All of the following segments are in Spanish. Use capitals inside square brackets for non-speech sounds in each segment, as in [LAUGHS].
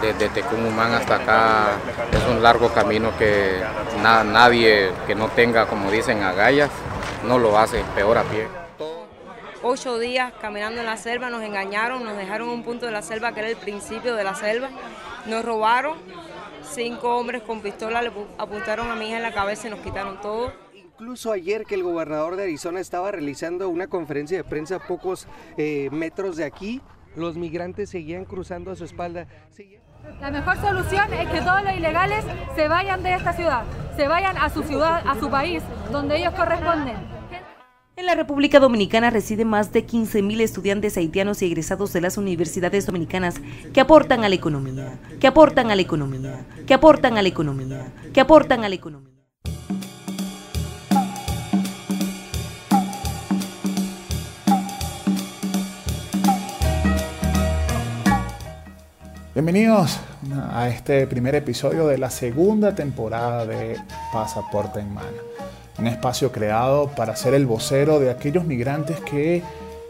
desde Tecumumán hasta acá es un largo camino que nadie que no tenga, como dicen, agallas, no lo hace, peor a pie. Ocho días caminando en la selva, nos engañaron, nos dejaron un punto de la selva que era el principio de la selva, nos robaron, cinco hombres con pistola le apuntaron a mi hija en la cabeza y nos quitaron todo. Incluso ayer que el gobernador de Arizona estaba realizando una conferencia de prensa a pocos eh, metros de aquí, los migrantes seguían cruzando a su espalda. La mejor solución es que todos los ilegales se vayan de esta ciudad, se vayan a su ciudad, a su país, donde ellos corresponden. En la República Dominicana residen más de 15.000 estudiantes haitianos y egresados de las universidades dominicanas que aportan a la economía, que aportan a la economía, que aportan a la economía, que aportan a la economía. Bienvenidos a este primer episodio de la segunda temporada de Pasaporte en Mano, un espacio creado para ser el vocero de aquellos migrantes que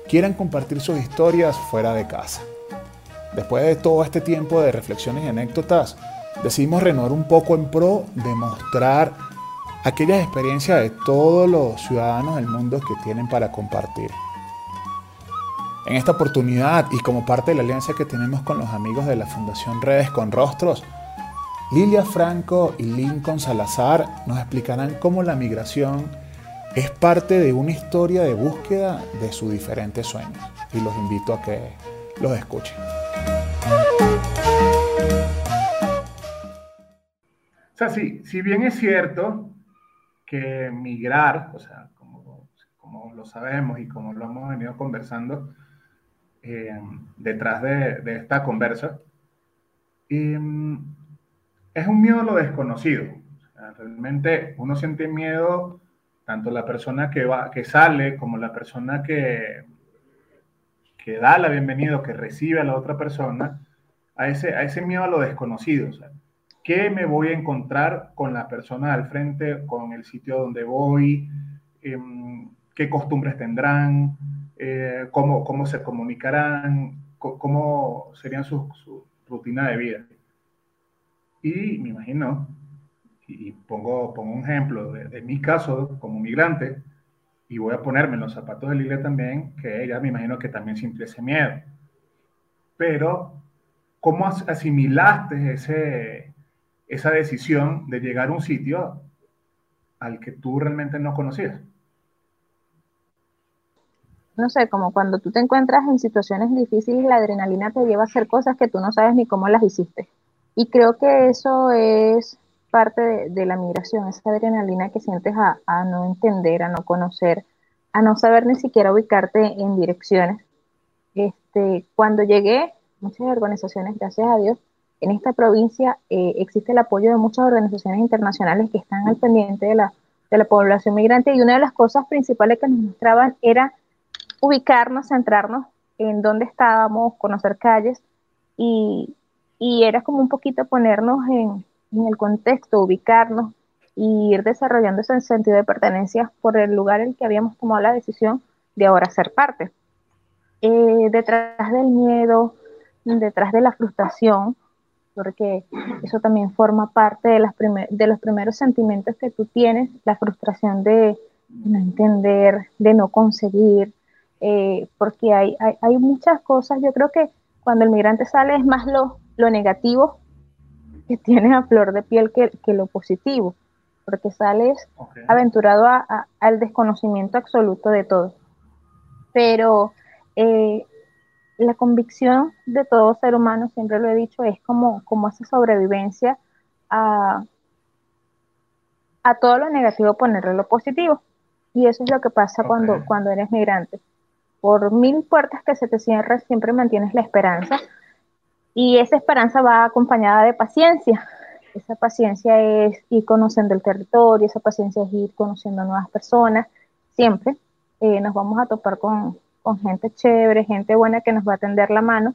quieran compartir sus historias fuera de casa. Después de todo este tiempo de reflexiones y anécdotas, decidimos renovar un poco en pro de mostrar aquellas experiencias de todos los ciudadanos del mundo que tienen para compartir. En esta oportunidad y como parte de la alianza que tenemos con los amigos de la Fundación Redes con Rostros, Lilia Franco y Lincoln Salazar nos explicarán cómo la migración es parte de una historia de búsqueda de sus diferentes sueños. Y los invito a que los escuchen. O sea, sí, si bien es cierto que migrar, o sea, como, como lo sabemos y como lo hemos venido conversando, eh, detrás de, esta conversa. Mm, es un miedo a lo desconocido. realmente uno siente miedo, tanto la persona que, va, que sale como la persona que, que da la bienvenida que recibe a la otra persona, a ese, a ese miedo a lo desconocido. ¿Qué me voy a encontrar con la persona al frente, con el sitio donde voy? Em, ¿Qué costumbres tendrán? Eh, cómo, cómo, se comunicarán, cómo serían su, su, rutina de vida. Y me imagino, y pongo, pongo un ejemplo de, mi caso como migrante, y voy a ponerme en los zapatos de Lilia también, que ella me imagino que también siente ese miedo. Pero, ¿cómo asimilaste ese, esa decisión de llegar a un sitio al que tú realmente no conocías? No sé, como cuando tú te encuentras en situaciones difíciles, la adrenalina te lleva a hacer cosas que tú no sabes ni cómo las hiciste. Y creo que eso es parte de, la migración, esa adrenalina que sientes a, no entender, a no conocer, a no saber ni siquiera ubicarte en direcciones. Este, cuando llegué, muchas organizaciones, gracias a Dios, en esta provincia eh, existe el apoyo de muchas organizaciones internacionales que están al pendiente de la, de la población migrante y una de las cosas principales que nos mostraban era ubicarnos, centrarnos en dónde estábamos, conocer calles y, era como un poquito ponernos en, el contexto, ubicarnos y ir desarrollando ese sentido de pertenencia por el lugar en el que habíamos tomado la decisión de ahora ser parte. Eh, detrás del miedo, detrás de la frustración, porque eso también forma parte de, las de los primeros sentimientos que tú tienes, la frustración de no entender, de no conseguir, eh, porque hay, hay, muchas cosas, yo creo que cuando el migrante sale es más lo, lo negativo que [LAUGHS] tiene a flor de piel que, que lo positivo, porque sales aventurado al desconocimiento absoluto de todo. Pero eh, la convicción de todo ser humano, siempre lo he dicho, es como, como esa sobrevivencia a, a todo lo negativo ponerle lo positivo. Y eso es lo que pasa cuando, cuando eres migrante por mil puertas que se te cierren, siempre mantienes la esperanza. Y esa esperanza va acompañada de paciencia. Esa paciencia es ir conociendo el territorio, esa paciencia es ir conociendo nuevas personas. Siempre eh, nos vamos a topar con, gente chévere, gente buena que nos va a tender la mano.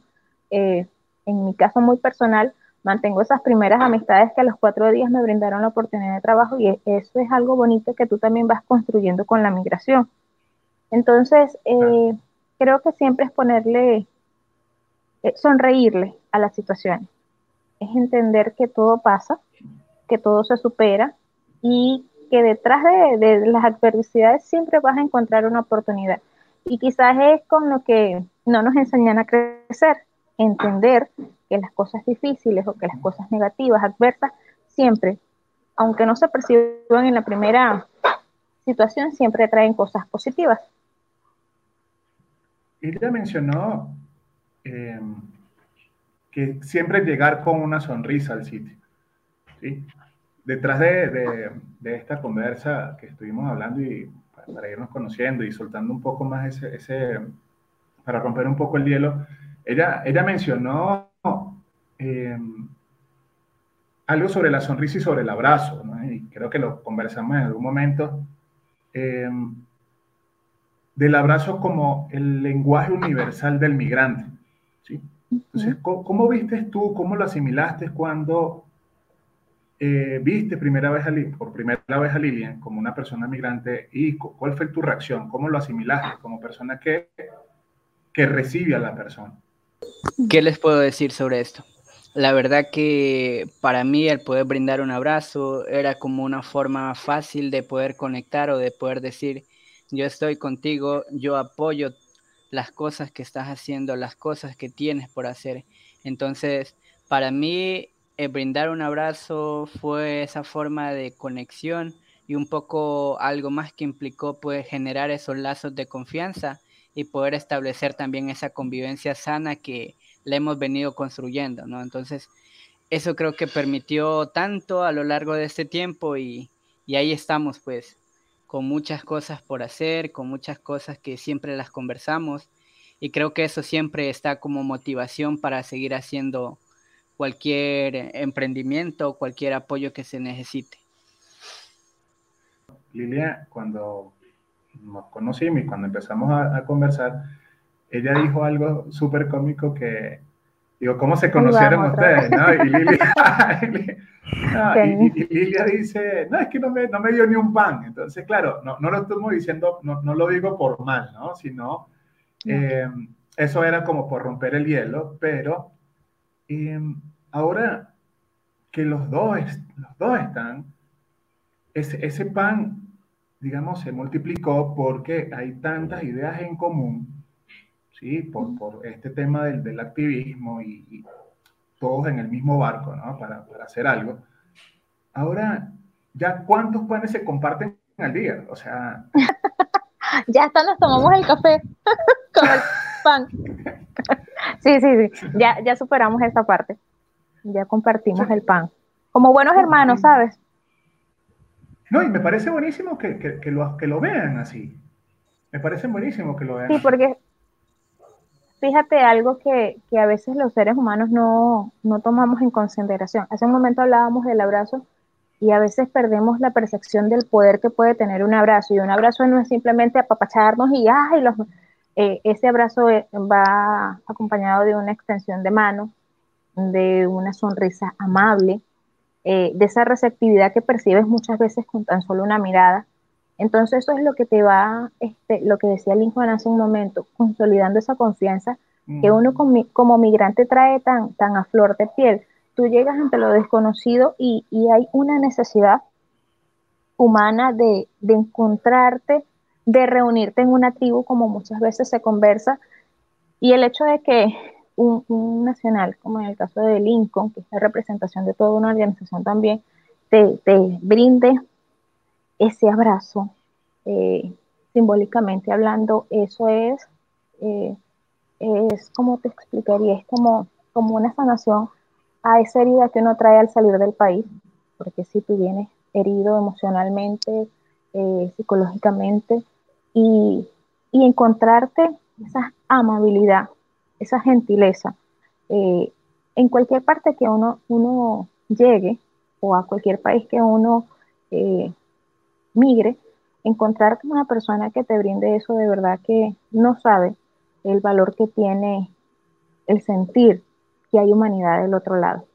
Eh, en mi caso muy personal, mantengo esas primeras amistades que a los cuatro días me brindaron la oportunidad de trabajo y eso es algo bonito que tú también vas construyendo con la migración. Entonces, eh, creo que siempre es ponerle, eh, sonreírle a la situación. es entender que todo pasa, que todo se supera y que detrás de, las adversidades siempre vas a encontrar una oportunidad. Y quizás es con lo que no nos enseñan a crecer, entender que las cosas difíciles o que las cosas negativas, adversas, siempre, aunque no se perciban en la primera situación, siempre traen cosas positivas. Ella mencionó eh, que siempre llegar con una sonrisa al sitio. ¿sí? Detrás de, de, esta conversa que estuvimos hablando y para, irnos conociendo y soltando un poco más ese, ese, para romper un poco el hielo, ella, ella mencionó eh, algo sobre la sonrisa y sobre el abrazo, ¿no? y creo que lo conversamos en algún momento, eh, del abrazo como el lenguaje universal del migrante. ¿sí? Entonces, ¿cómo, viste tú, cómo lo asimilaste cuando eh, viste primera vez a, por primera vez a Lilian como una persona migrante y cuál fue tu reacción? ¿Cómo lo asimilaste como persona que, que recibe a la persona? ¿Qué les puedo decir sobre esto? La verdad que para mí el poder brindar un abrazo era como una forma fácil de poder conectar o de poder decir, yo estoy contigo, yo apoyo las cosas que estás haciendo, las cosas que tienes por hacer. Entonces, para mí, el brindar un abrazo fue esa forma de conexión y un poco algo más que implicó pues generar esos lazos de confianza y poder establecer también esa convivencia sana que le hemos venido construyendo, ¿no? Entonces, eso creo que permitió tanto a lo largo de este tiempo y, y ahí estamos pues con muchas cosas por hacer, con muchas cosas que siempre las conversamos y creo que eso siempre está como motivación para seguir haciendo cualquier emprendimiento, cualquier apoyo que se necesite. Lilia, cuando nos conocimos y cuando empezamos a, conversar, ella dijo algo súper cómico que, digo, ¿cómo se conocieron ustedes? Y Lilia, [LAUGHS] [LAUGHS] y, Lilia dice, no, es que no me, no me, dio ni un pan. Entonces, claro, no, no lo estamos diciendo, no, no, lo digo por mal, ¿no? Sino, eh, eso era como por romper el hielo, pero eh, ahora que los dos, los dos están, ese, ese pan, digamos, se multiplicó porque hay tantas ideas en común, ¿sí? Por, por este tema del, del activismo y, y todos en el mismo barco, ¿no? Para, para hacer algo. Ahora, ¿ya cuántos panes se comparten al día? O sea... [LAUGHS] ya hasta nos tomamos el café [LAUGHS] con el pan. [LAUGHS] sí, sí, sí. Ya, ya superamos esa parte. Ya compartimos el pan. Como buenos hermanos, ¿sabes? No, y me parece buenísimo que, que, que, lo, que lo vean así. Me parece buenísimo que lo vean. Sí, porque fíjate algo que, a veces los seres humanos no, tomamos en consideración. Hace un momento hablábamos del abrazo y a veces perdemos la percepción del poder que puede tener un abrazo. Y un abrazo no es simplemente apapacharnos y, ay, los, eh, ese abrazo eh, va acompañado de una extensión de mano, de una sonrisa amable, eh, de esa receptividad que percibes muchas veces con tan solo una mirada. Entonces eso es lo que te va, este, lo que decía Lincoln hace un momento, consolidando esa confianza que uno como, migrante trae tan, tan a flor de piel. Tú llegas ante lo desconocido y, hay una necesidad humana de, encontrarte, de reunirte en una tribu, como muchas veces se conversa, y el hecho de que un, nacional, como en el caso de Lincoln, que es la representación de toda una organización también, te, te brinde ese abrazo, eh, simbólicamente hablando, eso es, eh, es como te explicaría, es como, como una sanación a esa herida que uno trae al salir del país, porque si tú vienes herido emocionalmente, eh, psicológicamente, y, encontrarte esa amabilidad, esa gentileza, en cualquier parte que uno, uno llegue, o a cualquier país que uno migre, encontrar una persona que te brinde eso de verdad que no sabe el valor que tiene el sentir que hay humanidad del otro lado.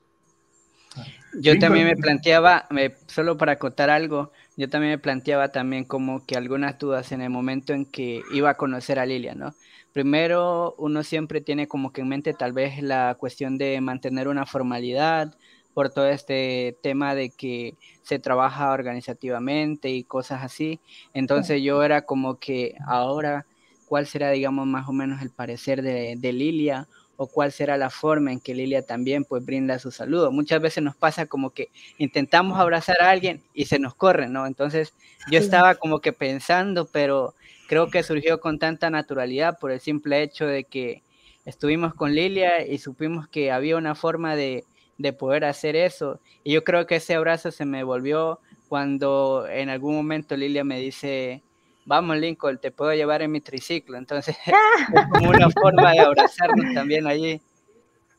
Yo también me planteaba, me, solo para acotar algo, yo también me planteaba también como que algunas dudas en el momento en que iba a conocer a Lilia, ¿no? Primero, uno siempre tiene como que en mente tal vez la cuestión de mantener una formalidad por todo este tema de que se trabaja organizativamente y cosas así. Entonces yo era como que ahora, ¿cuál será, digamos, más o menos el parecer de, de Lilia? o cuál será la forma en que Lilia también pues brinda su saludo. Muchas veces nos pasa como que intentamos abrazar a alguien y se nos corre, ¿no? Entonces yo estaba como que pensando, pero creo que surgió con tanta naturalidad por el simple hecho de que estuvimos con Lilia y supimos que había una forma de, de poder hacer eso. Y yo creo que ese abrazo se me volvió cuando en algún momento Lilia me dice, vamos Lincoln, te puedo llevar en mi triciclo. Entonces, [LAUGHS] es como una [LAUGHS] forma de abrazarnos también allí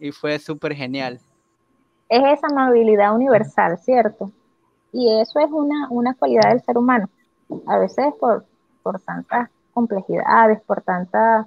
y fue súper genial. Es esa amabilidad universal, ¿cierto? Y eso es una, una cualidad del ser humano. A veces por, por tantas complejidades, por tanta,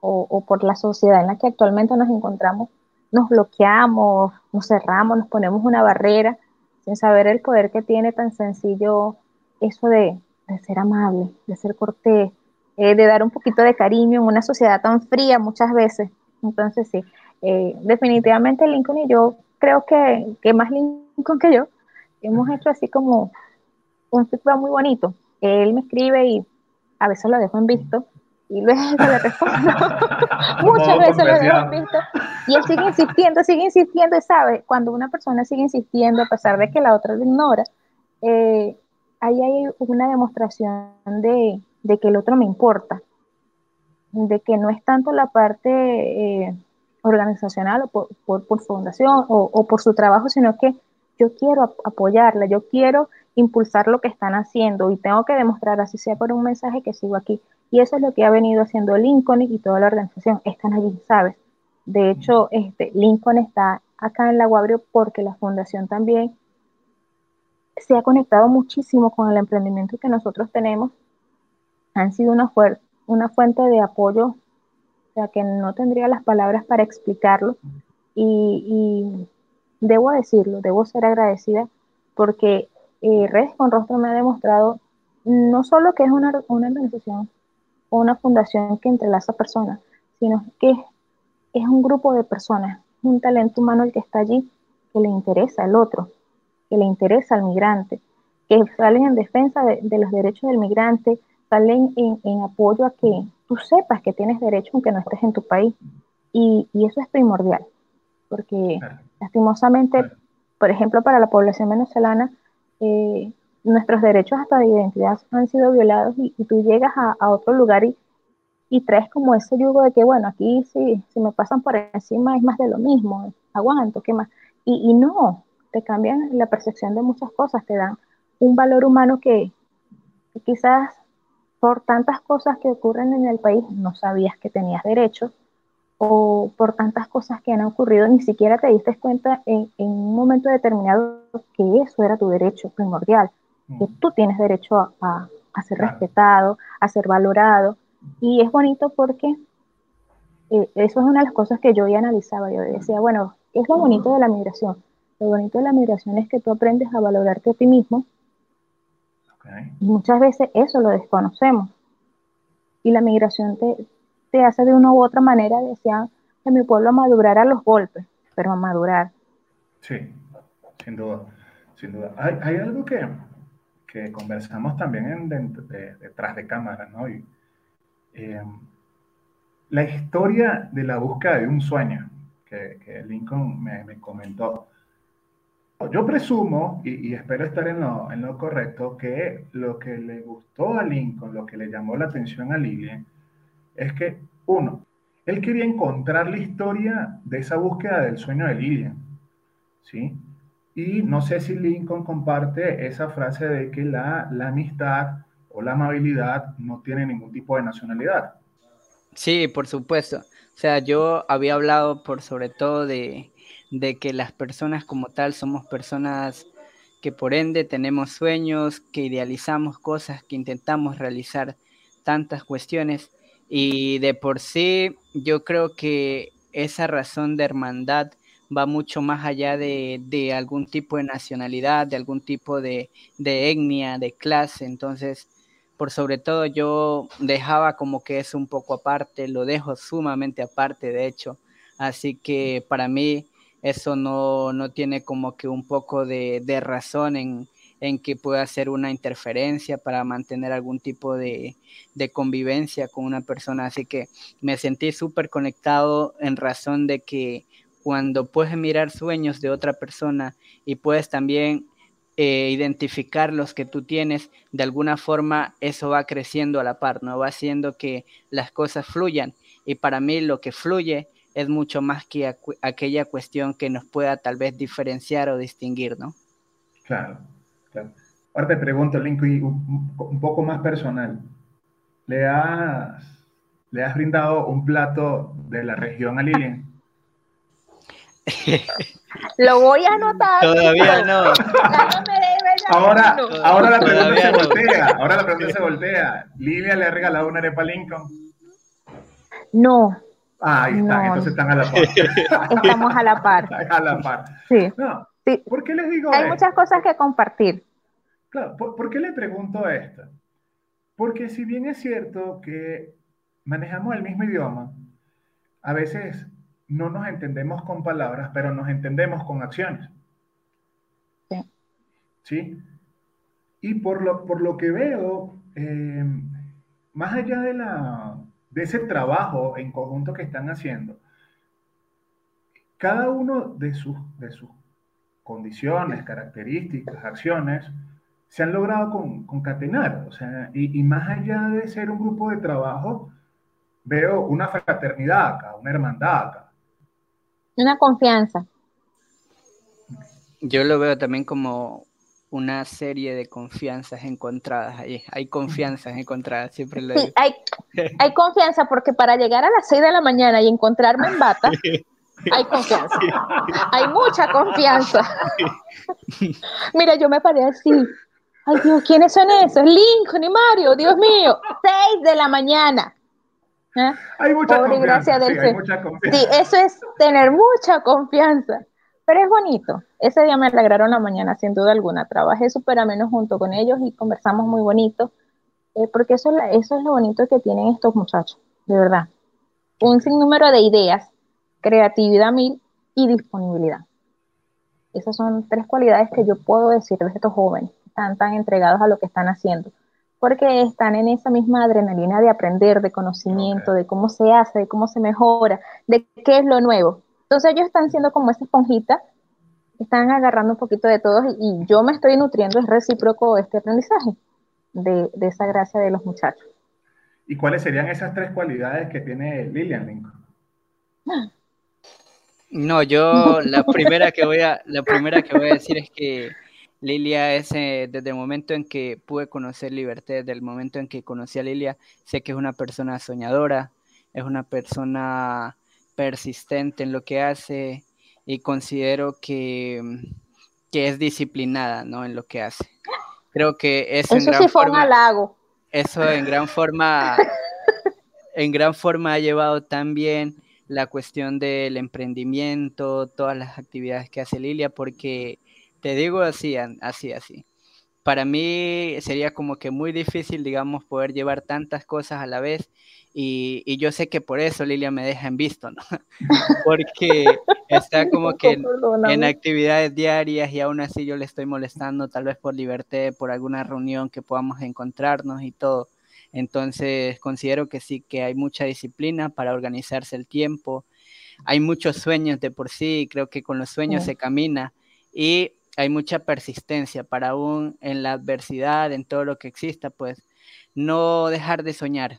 o, o por la sociedad en la que actualmente nos encontramos, nos bloqueamos, nos cerramos, nos ponemos una barrera sin saber el poder que tiene tan sencillo eso de, de ser amable, de ser cortés, eh, de dar un poquito de cariño en una sociedad tan fría muchas veces. Entonces, sí, eh, definitivamente Lincoln y yo, creo que, que más Lincoln que yo, hemos hecho así como un feedback muy bonito. Él me escribe y a veces lo dejo en visto y luego le respondo. [LAUGHS] Muchas veces lo en visto. Y él sigue insistiendo, sigue insistiendo y sabe, cuando una persona sigue insistiendo a pesar de que la otra lo ignora, eh, ahí hay una demostración de, que el otro me importa, de que no es tanto la parte eh, organizacional o por, por, fundación o, por su trabajo, sino que yo quiero apoyarla, yo quiero impulsar lo que están haciendo y tengo que demostrar, así sea por un mensaje, que sigo aquí. Y eso es lo que ha venido haciendo Lincoln y toda la organización. Están allí, ¿sabes? De hecho, este, Lincoln está acá en la Guabrio porque la fundación también se ha conectado muchísimo con el emprendimiento que nosotros tenemos. Han sido una, una fuente de apoyo, o sea, que no tendría las palabras para explicarlo. Y, debo decirlo, debo ser agradecida porque eh, Redes con Rostro me ha demostrado no solo que es una, una organización una fundación que entrelaza personas, sino que es un grupo de personas, un talento humano el que está allí, que le interesa al otro, que le interesa al migrante, que salen en defensa de, los derechos del migrante, salen en, apoyo a que tú sepas que tienes derecho aunque no estés en tu país. Y, eso es primordial, porque lastimosamente, por ejemplo, para la población venezolana, eh, nuestros derechos hasta de identidad han sido violados y, tú llegas a, otro lugar y, y, traes como ese yugo de que, bueno, aquí sí, si me pasan por encima es más de lo mismo, aguanto, ¿qué más? Y, y no, te cambian la percepción de muchas cosas, te dan un valor humano que, quizás por tantas cosas que ocurren en el país no sabías que tenías derecho o por tantas cosas que han ocurrido ni siquiera te diste cuenta en, un momento determinado que eso era tu derecho primordial, que tú tienes derecho a, ser respetado, a ser valorado. Y es bonito porque eh, eso es una de las cosas que yo ya analizaba. Yo decía, bueno, es lo bonito de la migración? Lo bonito de la migración es que tú aprendes a valorarte a ti mismo. Y muchas veces eso lo desconocemos. Y la migración te, te hace de una u otra manera, decía que mi pueblo madurara a los golpes, pero a madurar. Sí, sin duda, sin duda. Hay, hay algo que, que, conversamos también en, detrás de cámara, ¿no? Y, eh, la historia de la búsqueda de un sueño, que, que Lincoln me, me comentó. Yo presumo, y, espero estar en lo, en lo, correcto, que lo que le gustó a Lincoln, lo que le llamó la atención a Lillian, es que, uno, él quería encontrar la historia de esa búsqueda del sueño de Lillian, ¿sí? Y no sé si Lincoln comparte esa frase de que la, la amistad o la amabilidad no tiene ningún tipo de nacionalidad. Sí, por supuesto. O sea, yo había hablado por sobre todo de, de que las personas como tal somos personas que por ende tenemos sueños, que idealizamos cosas, que intentamos realizar tantas cuestiones y de por sí yo creo que esa razón de hermandad va mucho más allá de, algún tipo de nacionalidad, de algún tipo de, etnia, de clase. Entonces, por sobre todo yo dejaba como que es un poco aparte, lo dejo sumamente aparte, de hecho. Así que para mí eso no, no tiene como que un poco de, razón en, en que pueda hacer una interferencia para mantener algún tipo de, de convivencia con una persona. Así que me sentí súper conectado en razón de que cuando puedes mirar sueños de otra persona y puedes también eh, identificar los que tú tienes, de alguna forma eso va creciendo a la par, ¿no? Va haciendo que las cosas fluyan. Y para mí lo que fluye es mucho más que aquella cuestión que nos pueda tal vez diferenciar o distinguir, ¿no? Claro. Ahora te pregunto, Lincoln, un, un, poco más personal. ¿Le has, ¿Le has brindado un plato de la región a Lilian? [LAUGHS] Lo voy a anotar. Todavía no. Ahora, ahora la pregunta se voltea. Ahora la pregunta se voltea. ¿Lilian le ha regalado una arepa a Lincoln? No. Ah, ahí están, entonces están a la par. [LAUGHS] Estamos a la par. a la par. Sí. No, Sí. ¿Por qué les digo Hay esto? muchas cosas que compartir. Claro, ¿por, por qué le pregunto esto? Porque si bien es cierto que manejamos el mismo idioma, a veces no nos entendemos con palabras, pero nos entendemos con acciones. Sí. ¿Sí? Y por lo, por lo que veo, eh, más allá de, la, de ese trabajo en conjunto que están haciendo, cada uno de sus, de sus condiciones, características, acciones, se han logrado con, concatenar. O sea, y, y, más allá de ser un grupo de trabajo, veo una fraternidad acá, una hermandad acá. Una confianza. Yo lo veo también como una serie de confianzas encontradas ahí. Hay confianzas encontradas, siempre lo digo. Sí, hay, hay confianza porque para llegar a las 6 de la mañana y encontrarme en bata, [LAUGHS] hay confianza. Hay mucha confianza. [LAUGHS] Mira, yo me paré así. Ay, Dios, ¿quiénes son esos? Lincoln y Mario, Dios mío. 6 de la mañana. ¿Eh? Hay mucha Pobre confianza. del sí, hay Señor. mucha confianza. Sí, eso es tener mucha confianza. Pero es bonito. Ese día me alegraron la mañana, sin duda alguna. Trabajé súper ameno junto con ellos y conversamos muy bonito. Eh, porque eso eso es lo bonito que tienen estos muchachos, de verdad. Un sinnúmero de ideas, creatividad mil y disponibilidad. Esas son tres cualidades que yo puedo decir de estos jóvenes. Están tan entregados a lo que están haciendo. Porque están en esa misma adrenalina de aprender, de conocimiento, okay. de cómo se hace, de cómo se mejora, de qué es lo nuevo. Entonces ellos están siendo como esa esponjita, están agarrando un poquito de todos y, y yo me estoy nutriendo, es recíproco este aprendizaje de, de, esa gracia de los muchachos. ¿Y cuáles serían esas tres cualidades que tiene Lilian Lincoln? [GASPS] No, yo la primera que voy a, la primera que voy a decir es que Lilia es, eh, desde el momento en que pude conocer Liberté, desde el momento en que conocí a Lilia, sé que es una persona soñadora, es una persona persistente en lo que hace y considero que, que es disciplinada ¿no? en lo que hace. Creo que eso, eso en gran sí fue forma, un halago. Eso en gran forma, [LAUGHS] en gran forma ha llevado también la cuestión del emprendimiento, todas las actividades que hace Lilia, porque te digo así, así, así. Para mí sería como que muy difícil, digamos, poder llevar tantas cosas a la vez y, y yo sé que por eso Lilia me deja en visto, ¿no? [LAUGHS] Porque está como [LAUGHS] que en, en, actividades diarias y aún así yo le estoy molestando, tal vez por libertad, por alguna reunión que podamos encontrarnos y todo. Entonces considero que sí, que hay mucha disciplina para organizarse el tiempo. Hay muchos sueños de por sí, creo que con los sueños sí. se camina y hay mucha persistencia para aún en la adversidad, en todo lo que exista, pues no dejar de soñar.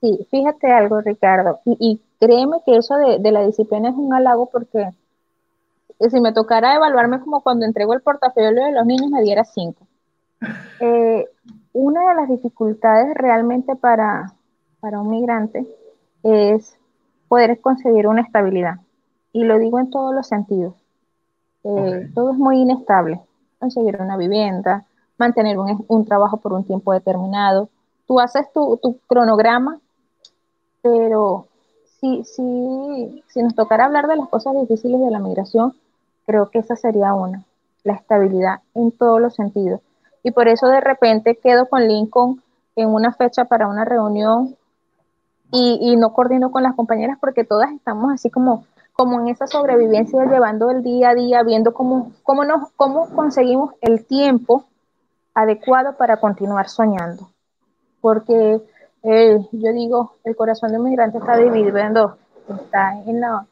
Sí, fíjate algo, Ricardo, y, y créeme que eso de, de, la disciplina es un halago porque si me tocara evaluarme como cuando entrego el portafolio de los niños me diera cinco. [LAUGHS] Eh, una de las dificultades realmente para, para un migrante es poder conseguir una estabilidad. Y lo digo en todos los sentidos. Eh. Todo es muy inestable. Conseguir una vivienda, mantener un, un, trabajo por un tiempo determinado. Tú haces tu, tu cronograma, pero si, si, si nos tocara hablar de las cosas difíciles de la migración, creo que esa sería una, la estabilidad en todos los sentidos. Y por eso de repente quedo con Lincoln en una fecha para una reunión y, y no coordino con las compañeras porque todas estamos así como como en esa sobrevivencia, llevando el día a día, viendo cómo, cómo, nos, cómo conseguimos el tiempo adecuado para continuar soñando. Porque eh, yo digo, el corazón de un migrante está dividido en dos. Está en, la,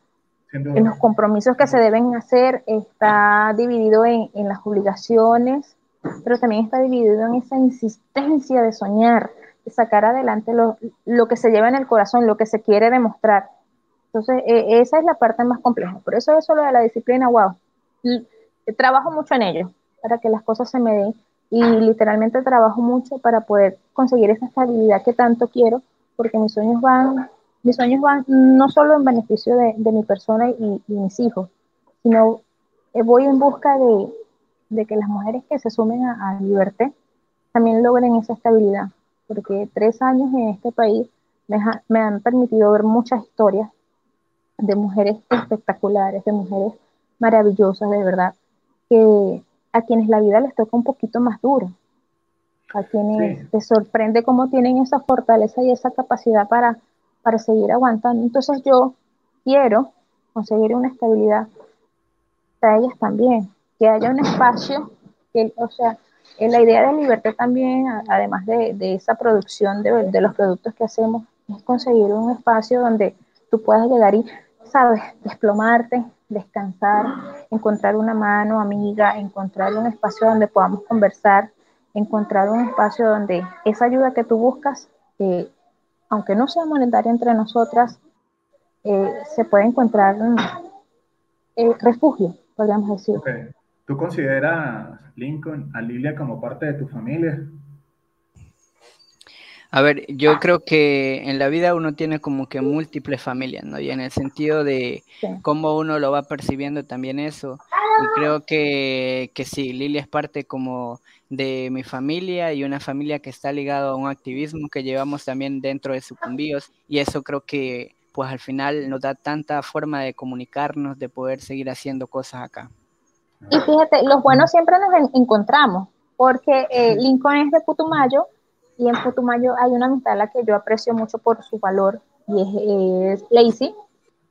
en los compromisos que se deben hacer, está dividido en, en las obligaciones, pero también está dividido en esa insistencia de soñar, de sacar adelante lo, lo que se lleva en el corazón, lo que se quiere demostrar. Entonces, e, esa es la parte más compleja. Por eso eso lo de la disciplina, wow. trabajo mucho en ello, para que las cosas se me den. Y literalmente trabajo mucho para poder conseguir esa estabilidad que tanto quiero, porque mis sueños van, mis sueños van no solo en beneficio de, mi persona y, mis hijos, sino eh, voy en busca de, que las mujeres que se sumen a, a Liberté también logren esa estabilidad, porque tres años en este país me, me han permitido ver muchas historias de mujeres espectaculares, de mujeres maravillosas, de verdad, que a quienes la vida les toca un poquito más duro, a quienes te sorprende cómo tienen esa fortaleza y esa capacidad para, para seguir aguantando. Entonces yo quiero conseguir una estabilidad para ellas también, que haya un espacio, que, o sea, la idea de libertad también, además de, de esa producción de, de los productos que hacemos, es conseguir un espacio donde tú puedas llegar y sabes, desplomarte, descansar, encontrar una mano amiga, encontrar un espacio donde podamos conversar, encontrar un espacio donde esa ayuda que tú buscas, eh, aunque no sea monetaria entre nosotras, eh, se puede encontrar eh, refugio, podríamos decir. ¿Tú consideras, Lincoln, a Lilia como parte de tu familia? A ver, yo creo que en la vida uno tiene como que múltiples familias, ¿no? Y en el sentido de cómo uno lo va percibiendo también eso. Y creo que, que sí, Lilia es parte como de mi familia y una familia que está ligada a un activismo que llevamos también dentro de Sucumbíos. Y eso creo que pues al final nos da tanta forma de comunicarnos, de poder seguir haciendo cosas acá. Y fíjate, los buenos siempre nos encontramos, porque eh, Lincoln es de Putumayo y en Putumayo hay una amistad a la que yo aprecio mucho por su valor y es, Lacey.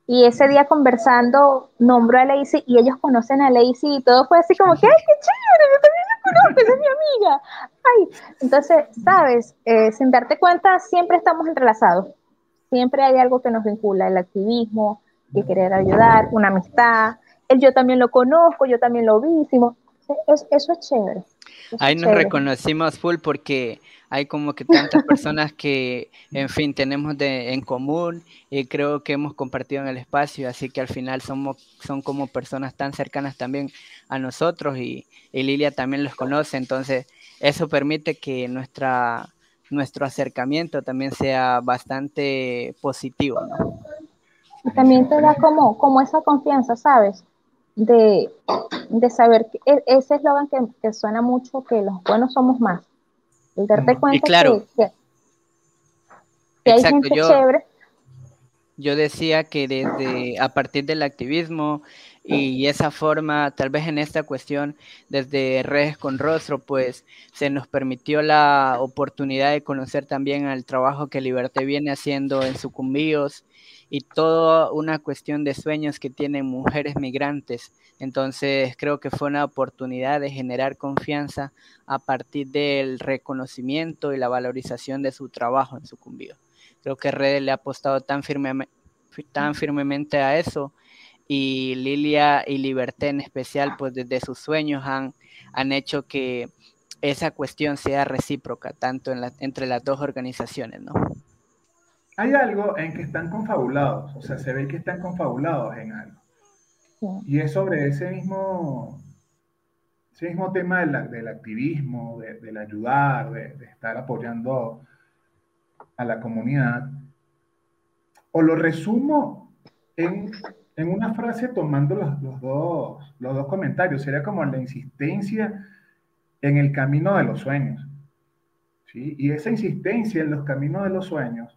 Y ese día conversando, nombro a Lacey y ellos conocen a Lacey y todo fue así como que, ¡ay, qué chévere! Yo también la conozco, esa es mi amiga. Ay, entonces, sabes, eh, sin darte cuenta, siempre estamos entrelazados. Siempre hay algo que nos vincula, el activismo, el querer ayudar, una amistad. El yo también lo conozco, yo también lo vi, eso es chévere. Ahí nos reconocimos full porque hay como que tantas personas que, en fin, tenemos de, en común y creo que hemos compartido en el espacio, así que al final somos, son como personas tan cercanas también a nosotros y, Lilia también los conoce, entonces eso permite que nuestra, nuestro acercamiento también sea bastante positivo. Y también te da como, como esa confianza, ¿sabes? De, saber que e, ese eslogan que suena mucho, que los buenos somos más el darte cuenta claro, que, hay gente yo, chévere. Yo decía que desde a partir del activismo y esa forma, tal vez en esta cuestión, desde redes con rostro, pues se nos permitió la oportunidad de conocer también el trabajo que Liberté viene haciendo en Sucumbíos y toda una cuestión de sueños que tienen mujeres migrantes. Entonces creo que fue una oportunidad de generar confianza a partir del reconocimiento y la valorización de su trabajo en Sucumbíos. Creo que Redes le ha apostado tan, tan firmemente a eso y Lilia y Liberté en especial, pues desde sus sueños han, han hecho que esa cuestión sea recíproca, tanto en entre las dos organizaciones, ¿no? Hay algo en que están confabulados, o sea, se ve que están confabulados en algo. Y es sobre ese mismo, ese mismo tema del, activismo, del ayudar, de, estar apoyando a la comunidad. O lo resumo en en una frase tomando los, dos, los dos comentarios, sería como la insistencia en el camino de los sueños. ¿sí? Y esa insistencia en los caminos de los sueños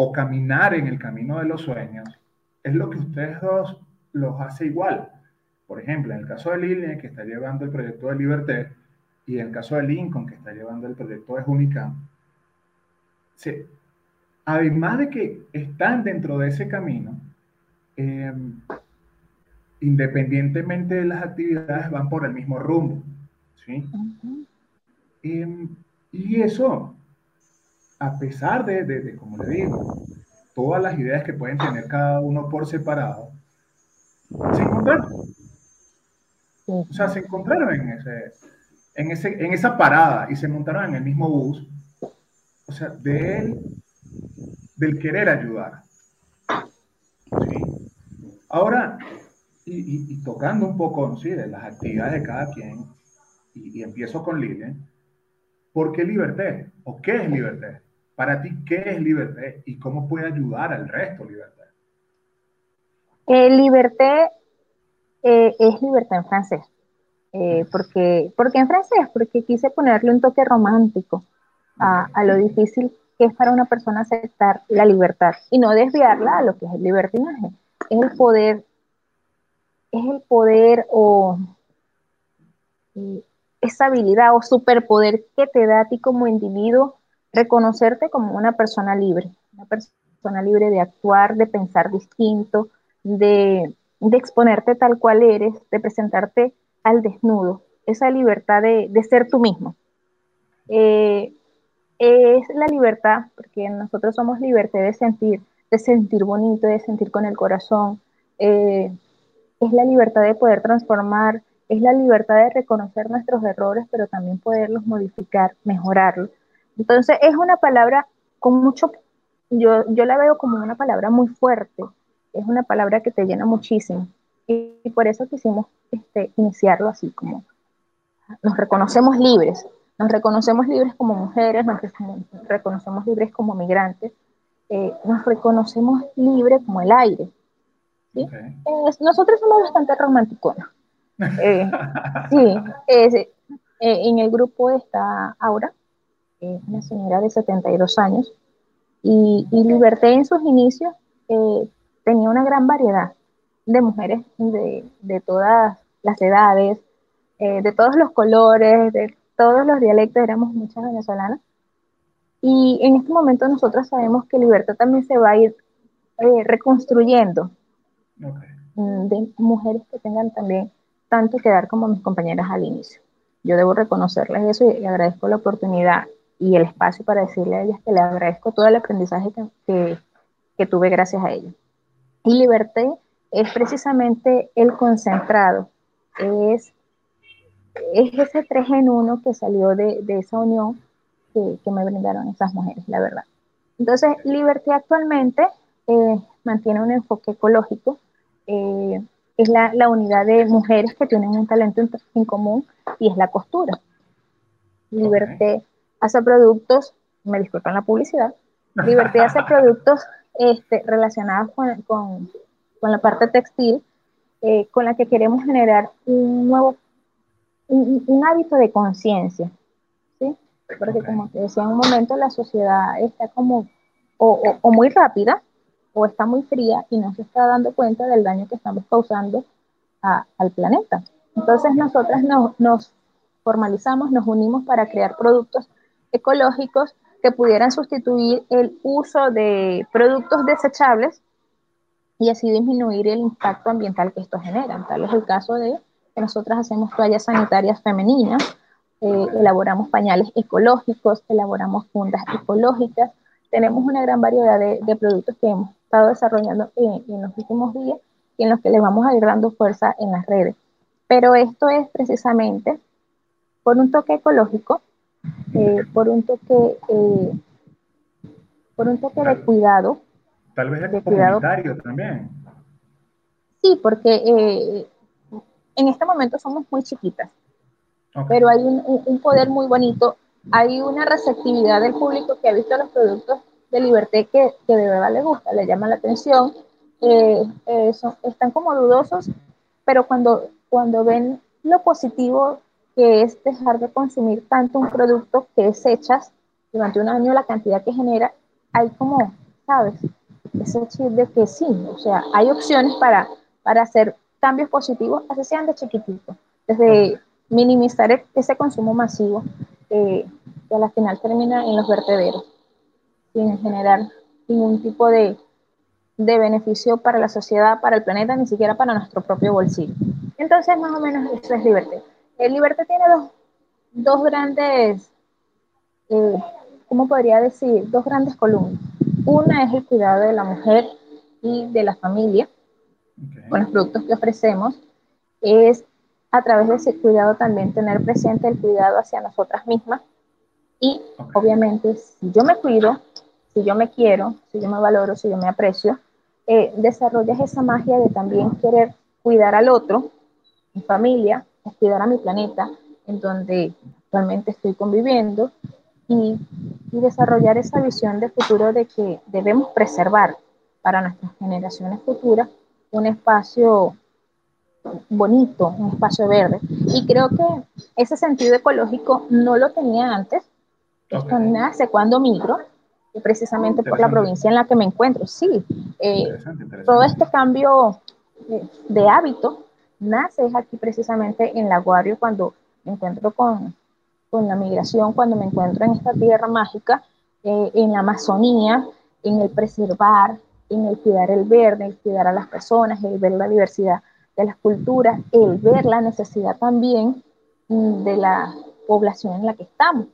o caminar en el camino de los sueños, es lo que ustedes dos los hace igual. Por ejemplo, en el caso de Lilian, que está llevando el proyecto de Liberté, y en el caso de Lincoln, que está llevando el proyecto de Unicam, además de que están dentro de ese camino, eh, independientemente de las actividades, van por el mismo rumbo. ¿sí? Eh, y eso, a pesar de, de, como le digo, todas las ideas que pueden tener cada uno por separado, se encontraron. O sea, se encontraron en, ese, en, ese, en esa parada y se montaron en el mismo bus. O sea, de él, del querer ayudar. ¿Sí? Ahora, y, tocando un poco ¿sí? de las actividades de cada quien, y, empiezo con Lilian, ¿por qué libertad? ¿O qué es libertad? Para ti, ¿qué es libertad? ¿Y cómo puede ayudar al resto libertad? Eh, liberté eh, es libertad en francés. Eh, porque, porque en francés, porque quise ponerle un toque romántico a, a, lo difícil que es para una persona aceptar la libertad y no desviarla a lo que es el libertinaje. Es el poder, es el poder o esa habilidad o superpoder que te da a ti como individuo reconocerte como una persona libre, una persona libre de actuar, de pensar distinto, de, exponerte tal cual eres, de presentarte al desnudo, esa libertad de, de ser tú mismo. Eh, es la libertad, porque nosotros somos libertad de sentir, de sentir bonito, de sentir con el corazón. Eh, es la libertad de poder transformar, es la libertad de reconocer nuestros errores, pero también poderlos modificar, mejorarlos. Entonces es una palabra con mucho, yo, yo la veo como una palabra muy fuerte, es una palabra que te llena muchísimo. Y, por eso quisimos este, iniciarlo así, como nos reconocemos libres, nos reconocemos libres como mujeres, nos reconocemos libres como migrantes, eh, nos reconocemos libres como el aire. ¿sí? nosotros somos bastante románticos. [LAUGHS] Eh, sí, eh, en el grupo está Aura, una señora de 72 años, y, y Liberté en sus inicios tenía una gran variedad de mujeres de, de todas las edades, eh, de todos los colores, de todos los dialectos, éramos muchas venezolanas. Y en este momento nosotros sabemos que Libertad también se va a ir eh, reconstruyendo mm, de mujeres que tengan también tanto que dar como mis compañeras al inicio. Yo debo reconocerles eso y, agradezco la oportunidad y el espacio para decirle a ellas que le agradezco todo el aprendizaje que, que, tuve gracias a ellas. Y Libertad es precisamente el concentrado, es, es ese tres en uno que salió de, de esa unión que, que, me brindaron esas mujeres, la verdad. Entonces, Liberty actualmente eh, mantiene un enfoque ecológico, eh, es la, la, unidad de mujeres que tienen un talento en, en común y es la costura. Liberté hace productos, me disculpan la publicidad, Liberté hace [LAUGHS] productos este, relacionados con, con, con la parte textil, eh, con la que queremos generar un nuevo, un, un hábito de conciencia, ¿sí? Porque como te decía en un momento, la sociedad está como o, o, muy rápida o está muy fría y no se está dando cuenta del daño que estamos causando a, al planeta. Entonces nosotras nos, nos formalizamos, nos unimos para crear productos ecológicos que pudieran sustituir el uso de productos desechables y así disminuir el impacto ambiental que esto genera. Tal es el caso de que nosotras hacemos toallas sanitarias femeninas, eh, elaboramos pañales ecológicos, elaboramos fundas ecológicas, tenemos una gran variedad de, de productos que hemos estado desarrollando en, en, los últimos días y en los que les vamos a ir dando fuerza en las redes. Pero esto es precisamente por un toque ecológico, eh, por un toque, eh, por un toque de cuidado, Tal vez es comunitario también. Sí, porque eh, en este momento somos muy chiquitas, pero hay un, un, poder muy bonito, hay una receptividad del público que ha visto los productos de Liberté que, que de verdad le gusta, le llama la atención, eh, eh, son, están como dudosos, pero cuando, cuando ven lo positivo que es dejar de consumir tanto un producto que desechas durante un año, la cantidad que genera, hay como ¿sabes? Ese chip de que sí, o sea, hay opciones para, para hacer cambios positivos, así sean de chiquitito, desde minimizar ese consumo masivo eh, que a la final termina en los vertederos, sin generar ningún tipo de, de beneficio para la sociedad, para el planeta, ni siquiera para nuestro propio bolsillo. Entonces, más o menos eso es Liberté. El Liberté tiene dos, dos grandes, eh, ¿cómo podría decir? Dos grandes columnas. Una es el cuidado de la mujer y de la familia, con los productos que ofrecemos. Es a través de ese cuidado también tener presente el cuidado hacia nosotras mismas. Y obviamente, si yo me cuido, si yo me quiero, si yo me valoro, si yo me aprecio, eh, desarrollas esa magia de también querer cuidar al otro, mi familia, cuidar a mi planeta, en donde actualmente estoy conviviendo, y, y desarrollar esa visión de futuro de que debemos preservar para nuestras generaciones futuras un espacio bonito, un espacio verde. Y creo que ese sentido ecológico no lo tenía antes. Esto nace cuando migro, precisamente por la provincia en la que me encuentro. Sí, eh, todo este cambio de, hábito nace aquí precisamente en la Aguario cuando me encuentro con, con, la migración, cuando me encuentro en esta tierra mágica, eh, en la Amazonía, en el preservar, en el cuidar el verde, el cuidar a las personas, el ver la diversidad de las culturas, el ver la necesidad también de la población en la que estamos.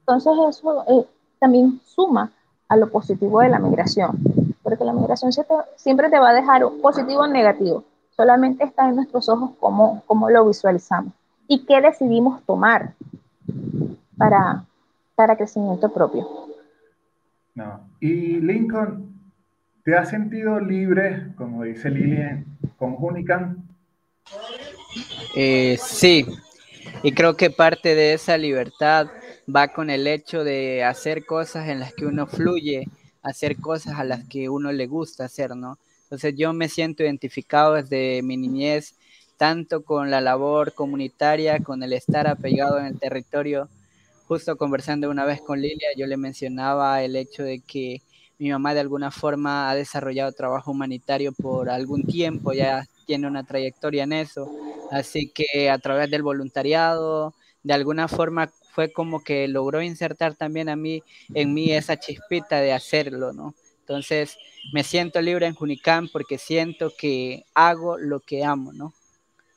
Entonces eso eh, también suma a lo positivo de la migración, porque la migración siempre te va a dejar positivo o negativo, solamente está en nuestros ojos cómo, cómo lo visualizamos y qué decidimos tomar para, para crecimiento propio. No. Y Lincoln, ¿te has sentido libre, como dice Lilian, con Hunican? Eh, sí, y creo que parte de esa libertad va con el hecho de hacer cosas en las que uno fluye, hacer cosas a las que uno le gusta hacer, ¿no? Entonces yo me siento identificado desde mi niñez, tanto con la labor comunitaria, con el estar apegado en el territorio. Justo conversando una vez con Lilia, yo le mencionaba el hecho de que mi mamá de alguna forma ha desarrollado trabajo humanitario por algún tiempo, ya tiene una trayectoria en eso, así que a través del voluntariado, de alguna forma fue como que logró insertar también a mí, en mí esa chispita de hacerlo, ¿no? Entonces me siento libre en Junicam porque siento que hago lo que amo, ¿no?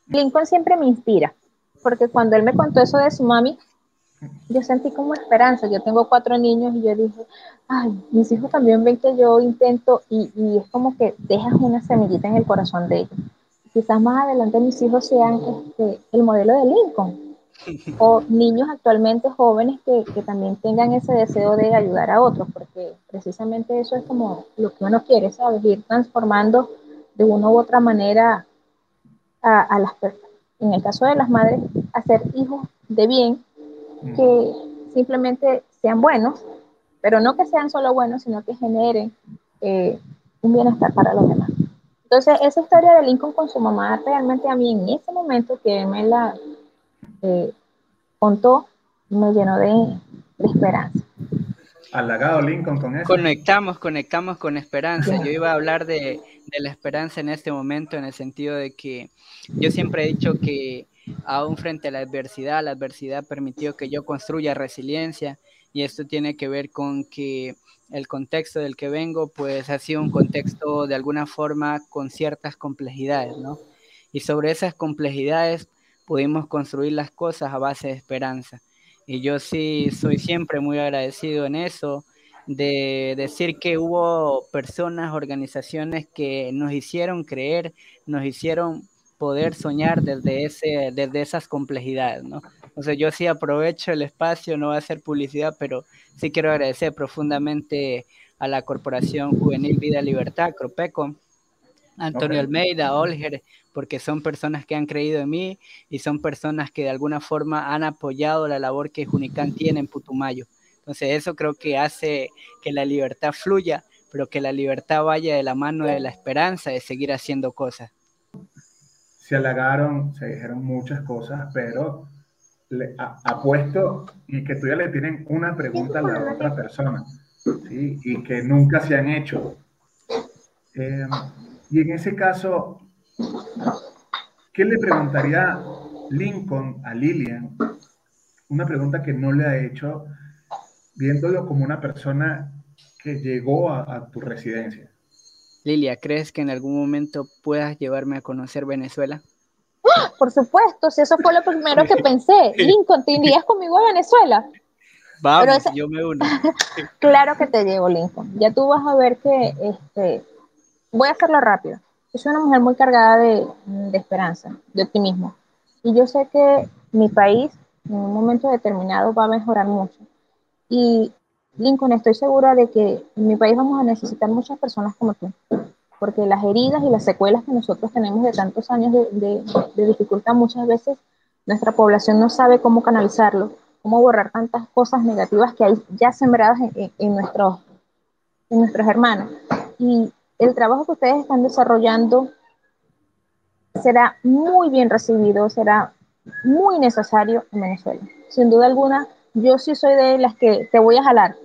Lincoln siempre me inspira, porque cuando él me contó eso de su mami, yo sentí como esperanza. Yo tengo cuatro niños y yo dije, ay, mis hijos también ven que yo intento y, y es como que dejas una semillita en el corazón de ellos. Quizás más adelante mis hijos sean este, el modelo de Lincoln, o [LAUGHS] niños actualmente jóvenes que, que, también tengan ese deseo de ayudar a otros, porque precisamente eso es como lo que uno quiere, ¿sabes? Ir transformando de una u otra manera a, a las personas. En el caso de las madres, hacer hijos de bien, que simplemente sean buenos, pero no que sean solo buenos, sino que generen eh, un bienestar para los demás. Entonces, esa historia de Lincoln con su mamá, realmente a mí en ese momento que me la eh, contó, me llenó de, esperanza. Halagado Lincoln con eso. Conectamos, conectamos con esperanza. Yo iba a hablar de, de, la esperanza en este momento, en el sentido de que yo siempre he dicho que aún frente a la adversidad, la adversidad permitió que yo construya resiliencia y esto tiene que ver con que el contexto del que vengo pues ha sido un contexto de alguna forma con ciertas complejidades, ¿no? Y sobre esas complejidades pudimos construir las cosas a base de esperanza. Y yo sí soy siempre muy agradecido en eso, de decir que hubo personas, organizaciones que nos hicieron creer, nos hicieron poder soñar desde, ese, desde esas complejidades, ¿no? Entonces yo sí aprovecho el espacio, no va a ser publicidad, pero sí quiero agradecer profundamente a la Corporación Juvenil Vida Libertad, Cropeco, Antonio Almeida, Olger, porque son personas que han creído en mí y son personas que de alguna forma han apoyado la labor que Junicán tiene en Putumayo. Entonces eso creo que hace que la libertad fluya, pero que la libertad vaya de la mano de la esperanza de seguir haciendo cosas. Se halagaron, se dijeron muchas cosas, pero le, apuesto y que tú ya le tienen una pregunta a la otra persona. ¿sí? y que nunca se han hecho. Eh, y en ese caso, ¿qué le preguntaría Lincoln a Lilian? Una pregunta que no le ha hecho, viéndolo como una persona que llegó a, tu residencia. Lilia, ¿crees que en algún momento puedas llevarme a conocer Venezuela? ¡Ah! Por supuesto, si eso fue lo primero que pensé. Lincoln, ¿te irías conmigo a Venezuela? Vamos, yo me uno. [LAUGHS] claro que te llevo, Lincoln. Ya tú vas a ver que este, voy a hacerlo rápido. Yo soy una mujer muy cargada de, de esperanza, de optimismo. Y yo sé que mi país en un momento determinado va a mejorar mucho. Y Lincoln, estoy segura de que en mi país vamos a necesitar muchas personas como tú, porque las heridas y las secuelas que nosotros tenemos de tantos años de, dificultad, muchas veces nuestra población no sabe cómo canalizarlo, cómo borrar tantas cosas negativas que hay ya sembradas en, nuestros, en nuestros hermanos. Y el trabajo que ustedes están desarrollando será muy bien recibido, será muy necesario en Venezuela. Sin duda alguna, yo sí soy de las que te voy a jalar.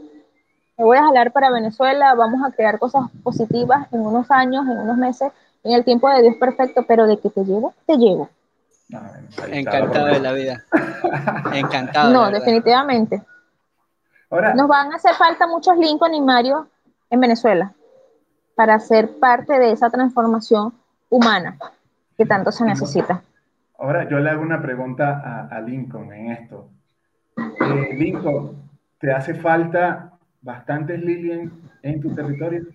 Te voy a jalar para Venezuela, vamos a crear cosas positivas en unos años, en unos meses, en el tiempo de Dios perfecto, pero de que te llevo, te llevo. Encantado de la vida. [LAUGHS] Encantado. No, definitivamente. Ahora, Nos van a hacer falta muchos Lincoln y Mario en Venezuela para ser parte de esa transformación humana que tanto se necesita. Ahora yo le hago una pregunta a, Lincoln en esto. Eh, Lincoln, ¿te hace falta bastantes Lilian en tu territorio?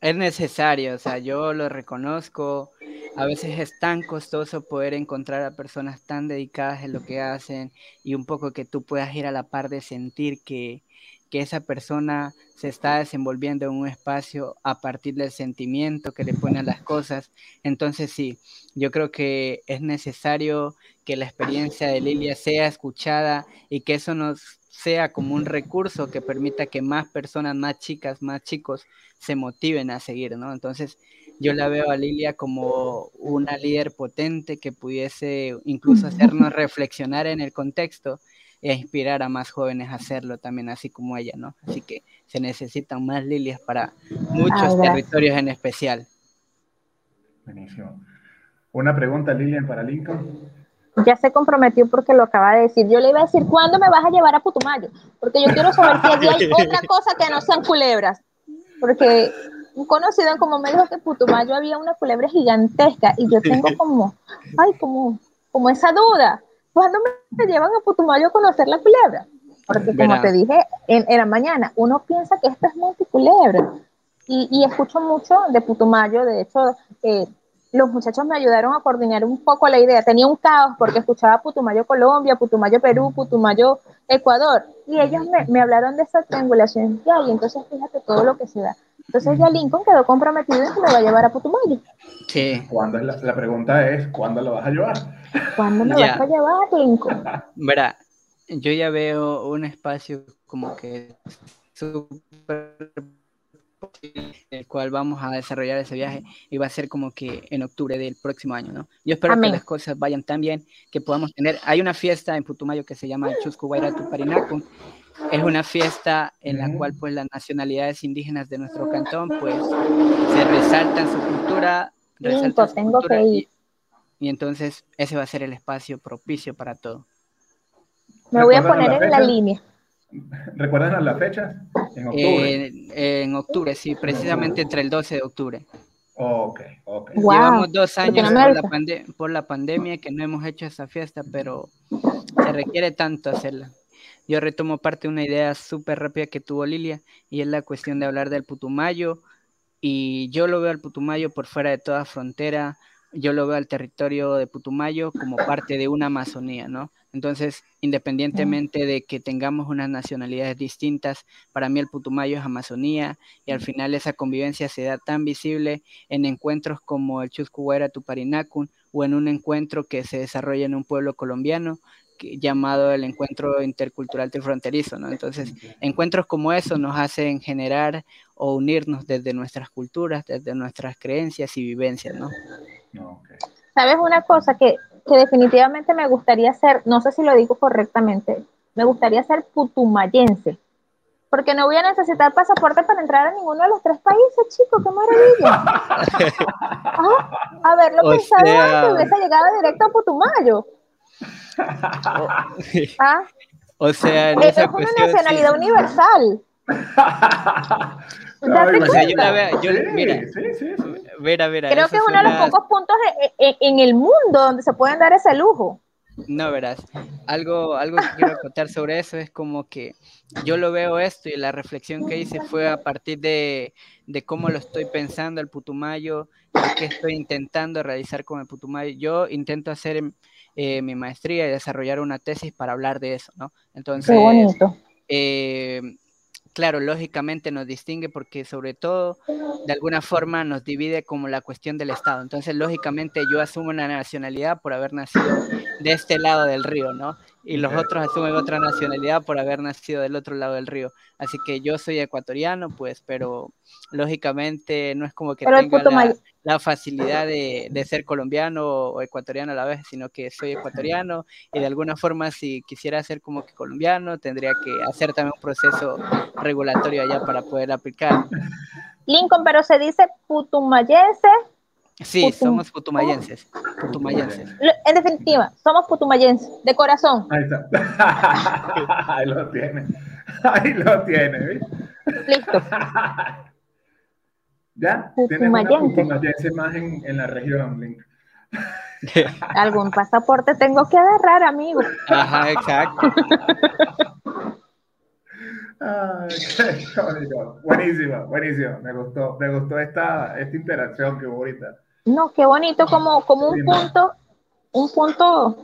Es necesario, o sea, yo lo reconozco. A veces es tan costoso poder encontrar a personas tan dedicadas en lo que hacen y un poco que tú puedas ir a la par de sentir que, que esa persona se está desenvolviendo en un espacio a partir del sentimiento que le pone a las cosas. Entonces sí, yo creo que es necesario que la experiencia de Lilia sea escuchada y que eso nos sea como un recurso que permita que más personas, más chicas, más chicos se motiven a seguir, ¿no? Entonces, yo la veo a Lilia como una líder potente que pudiese incluso hacernos reflexionar en el contexto e inspirar a más jóvenes a hacerlo también, así como ella, ¿no? Así que se necesitan más lilias para muchos territorios en especial. Buenísimo. Una pregunta, Lilian, para Lincoln. Ya se comprometió porque lo acaba de decir. Yo le iba a decir, ¿cuándo me vas a llevar a Putumayo? Porque yo quiero saber si allí hay [LAUGHS] otra cosa que no sean culebras. Porque un conocido como me dijo que en Putumayo había una culebra gigantesca y yo tengo como, ay, como, como esa duda. ¿Cuándo me llevan a Putumayo a conocer la culebra? Porque como te dije en, la mañana, uno piensa que esto es multiculebra. Y, y escucho mucho de Putumayo, de hecho, eh, los muchachos me ayudaron a coordinar un poco la idea. Tenía un caos porque escuchaba Putumayo Colombia, Putumayo Perú, Putumayo Ecuador. Y ellos me, me hablaron de esa triangulación y entonces fíjate todo lo que se da. Entonces ya Lincoln quedó comprometido y se me va a llevar a Putumayo. Sí. ¿Cuándo es la, pregunta es, ¿cuándo lo vas a llevar? ¿Cuándo me vas a llevar, Lincoln? [LAUGHS] Verá, yo ya veo un espacio como que súper el cual vamos a desarrollar ese viaje y va a ser como que en octubre del próximo año, ¿no? Yo espero que las cosas vayan tan bien que podamos tener, hay una fiesta en Putumayo que se llama Chusco Tuparinacu, es una fiesta en la cual pues las nacionalidades indígenas de nuestro cantón pues se resaltan su cultura, resaltan tengo que ir. Y, entonces ese va a ser el espacio propicio para todo. Me voy a poner en la línea. ¿Recuerdan la fecha? En octubre. en octubre, sí, precisamente entre el 12 de octubre. Ok, ok. Llevamos dos años por la, por la pandemia que no hemos hecho esa fiesta, pero se requiere tanto hacerla yo retomo parte de una idea súper rápida que tuvo Lilia y es la cuestión de hablar del Putumayo. Y yo lo veo al Putumayo por fuera de toda frontera, yo lo veo al territorio de Putumayo como parte de una Amazonía, ¿no? Entonces, independientemente de que tengamos unas nacionalidades distintas, para mí el Putumayo es Amazonía y al final esa convivencia se da tan visible en encuentros como el Chuscuhuera Tuparinacun o en un encuentro que se desarrolla en un pueblo colombiano llamado el encuentro intercultural fronterizo, ¿no? Entonces, encuentros como eso nos hacen generar o unirnos desde nuestras culturas, desde nuestras creencias y vivencias, ¿no? ¿Sabes una cosa que, que definitivamente me gustaría ser, no sé si lo digo correctamente, me gustaría ser putumayense, Porque no voy a necesitar pasaporte para entrar a ninguno de los tres países, chicos, qué maravilla. [LAUGHS] Ah, haberlo O pensado sea- antes, hubiese llegado directo a Putumayo. [LAUGHS] Ah, O sea, en eso esa es una cuestión. sí. nacionalidad universal. No, Date igual- O sea, yo la veo, yo, Sí, mira, sí, sí, sí. mira, mira. Creo que es uno de los pocos puntos de- en, en el mundo donde se pueden dar ese lujo. No, verás, algo, algo que quiero contar sobre eso es como que yo lo veo esto y la reflexión que hice fue a partir de, de cómo lo estoy pensando el Putumayo, de qué estoy intentando realizar con el Putumayo. Yo intento hacer eh, mi maestría y desarrollar una tesis para hablar de eso, ¿no? Entonces, Qué bonito. eh, claro, lógicamente nos distingue porque sobre todo de alguna forma nos divide como la cuestión del Estado. Entonces, lógicamente yo asumo una nacionalidad por haber nacido de este lado del río, ¿no? Y los otros asumen otra nacionalidad por haber nacido del otro lado del río. Así que yo soy ecuatoriano, pues, pero lógicamente no es como que Pero tenga la, la facilidad de, de ser colombiano o ecuatoriano a la vez, sino que soy ecuatoriano y de alguna forma si quisiera ser como que colombiano tendría que hacer también un proceso regulatorio allá para poder aplicar. Lincoln, pero se dice putumayense. Sí, Putum- somos putumayenses, putumayenses. En definitiva, somos putumayenses, de corazón. Ahí está. [LAUGHS] Ahí lo tiene. Ahí lo tiene, ¿ves? Listo. [LAUGHS] ¿Ya? Putumayense. putumayense más en, en la región, Link. [LAUGHS] Algún pasaporte tengo que agarrar, amigo. Ajá, exacto. Ay, qué. Buenísimo, buenísimo. Me gustó, me gustó esta, esta interacción que hubo ahorita. No, qué bonito como, como un punto, un punto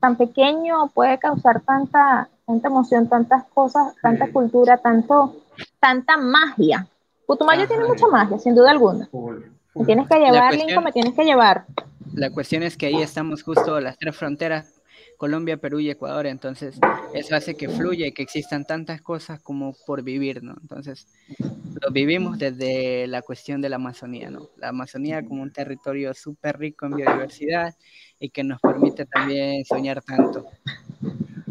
tan pequeño puede causar tanta, tanta emoción, tantas cosas, tanta Sí. cultura, tanto, tanta magia. Putumayo Ajá. tiene mucha magia, sin duda alguna. Me tienes que llevar, cuestión- Lincoln, me tienes que llevar. La cuestión es que ahí estamos justo las tres fronteras, Colombia, Perú y Ecuador, entonces eso hace que fluya y que existan tantas cosas como por vivir, ¿no? Entonces, lo vivimos desde la cuestión de la Amazonía, ¿no? La Amazonía como un territorio súper rico en biodiversidad y que nos permite también soñar tanto.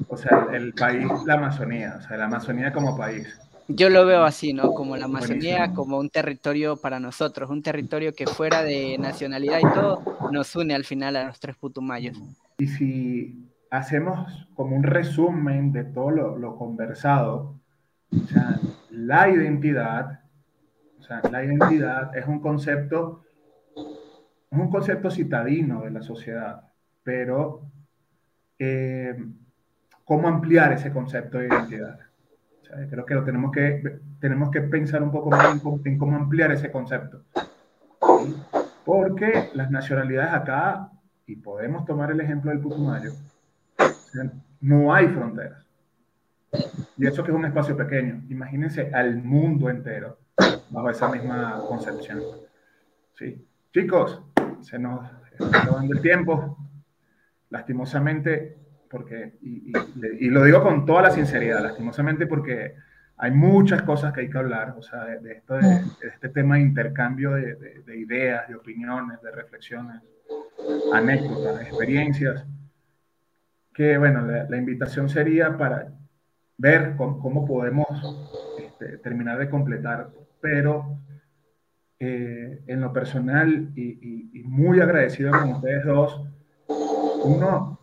O sea, el país, la Amazonía, o sea, la Amazonía como país. Yo lo veo así, ¿no? Como la Amazonía, Buenísimo. como un territorio para nosotros, un territorio que fuera de nacionalidad y todo, nos une al final a los tres putumayos. Y si hacemos como un resumen de todo lo, conversado, o sea, la identidad, o sea, la identidad es un concepto, es un concepto citadino de la sociedad, pero eh, ¿cómo ampliar ese concepto de identidad? O sea, creo que lo tenemos que, tenemos que pensar un poco más en, cómo- ampliar ese concepto. Porque las nacionalidades acá, y podemos tomar el ejemplo del Putumayo, no hay fronteras. Y eso que es un espacio pequeño. Imagínense al mundo entero bajo esa misma concepción. ¿sí? Chicos, se nos está acabando el tiempo. Lastimosamente, porque, y, lo digo con toda la sinceridad, lastimosamente porque hay muchas cosas que hay que hablar, o sea, de, esto de, este tema de intercambio de ideas, de opiniones, de reflexiones, anécdotas, experiencias, que bueno, la, la invitación sería para ver cómo, podemos este, terminar de completar, pero eh, en lo personal y, y- y muy agradecido con ustedes dos, uno,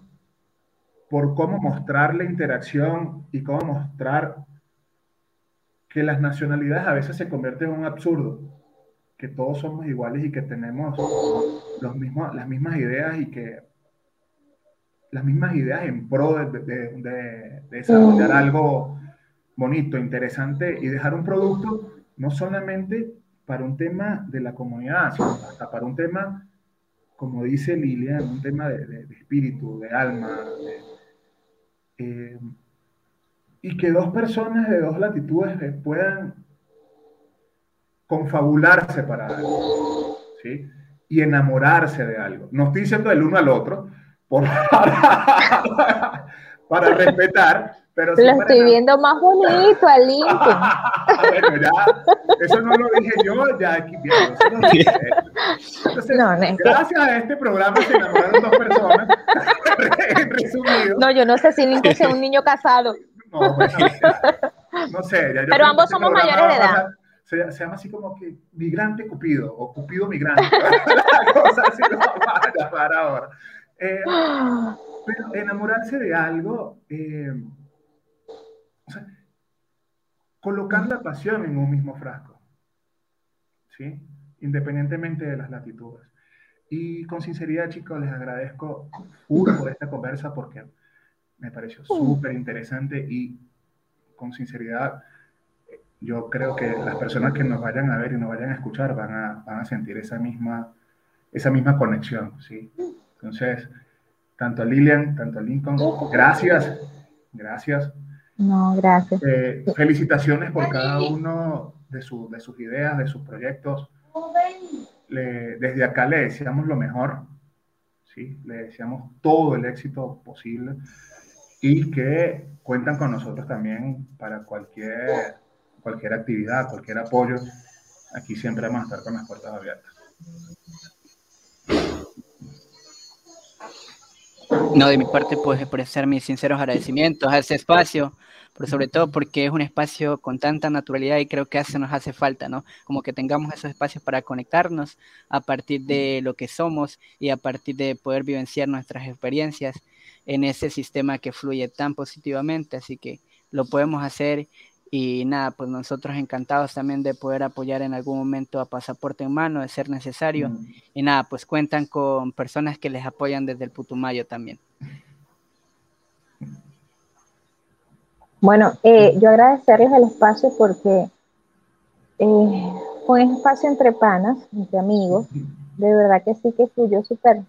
por cómo mostrar la interacción y cómo mostrar que las nacionalidades a veces se convierten en un absurdo, que todos somos iguales y que tenemos los mismos, las mismas ideas y que las mismas ideas en pro de, de- de- de desarrollar algo bonito, interesante y dejar un producto no solamente para un tema de la comunidad, sino hasta para un tema, como dice Lilian, un tema de, espíritu, de alma, eh, y que dos personas de dos latitudes eh, puedan confabularse para algo, ¿sí? Y enamorarse de algo. No estoy diciendo del uno al otro, por, para, [LAUGHS] para respetar, pero Lo estoy viendo más bonito a Lincoln. [LAUGHS] bueno, ya, eso no lo dije yo, ya aquí bien, eso lo dije él. Entonces, No, no, gracias a este programa se enamoraron dos personas, [LAUGHS] resumido. No, yo no sé si Lincoln sea un niño casado. No, bueno, no sé. Ya, Pero ambos somos mayores de edad. se, se, llama así como que migrante Cupido o Cupido migrante. La cosa así lo para ahora. Eh, [GASPS] pero enamorarse de algo, eh, o sea, colocar la pasión en un mismo frasco, ¿sí? Independientemente de las latitudes. Y con sinceridad, chicos, les agradezco por esta conversa porque me pareció súper interesante y con sinceridad, yo creo que las personas que nos vayan a ver y nos vayan a escuchar van a, van a sentir esa misma, esa misma conexión, ¿sí? Entonces, tanto a Lilian, tanto a Lincoln, gracias, gracias. No, gracias. Eh, felicitaciones por cada uno de, su, de sus ideas, de sus proyectos desde acá le deseamos lo mejor, ¿sí? le deseamos todo el éxito posible y que cuentan con nosotros también para cualquier, cualquier actividad, cualquier apoyo. Aquí siempre vamos a estar con las puertas abiertas. No, de mi parte, puedo expresar mis sinceros agradecimientos a ese espacio, pero sobre todo porque es un espacio con tanta naturalidad y creo que hace, nos hace falta, ¿no? Como que tengamos esos espacios para conectarnos a partir de lo que somos y a partir de poder vivenciar nuestras experiencias en ese sistema que fluye tan positivamente, así que lo podemos hacer y nada, pues nosotros encantados también de poder apoyar en algún momento a Pasaporte en Mano, de ser necesario. Y nada, pues cuentan con personas que les apoyan desde el Putumayo también. Bueno, eh, yo agradecerles el espacio porque eh, fue un espacio entre panas, entre amigos. De verdad que sí que fluyó súper.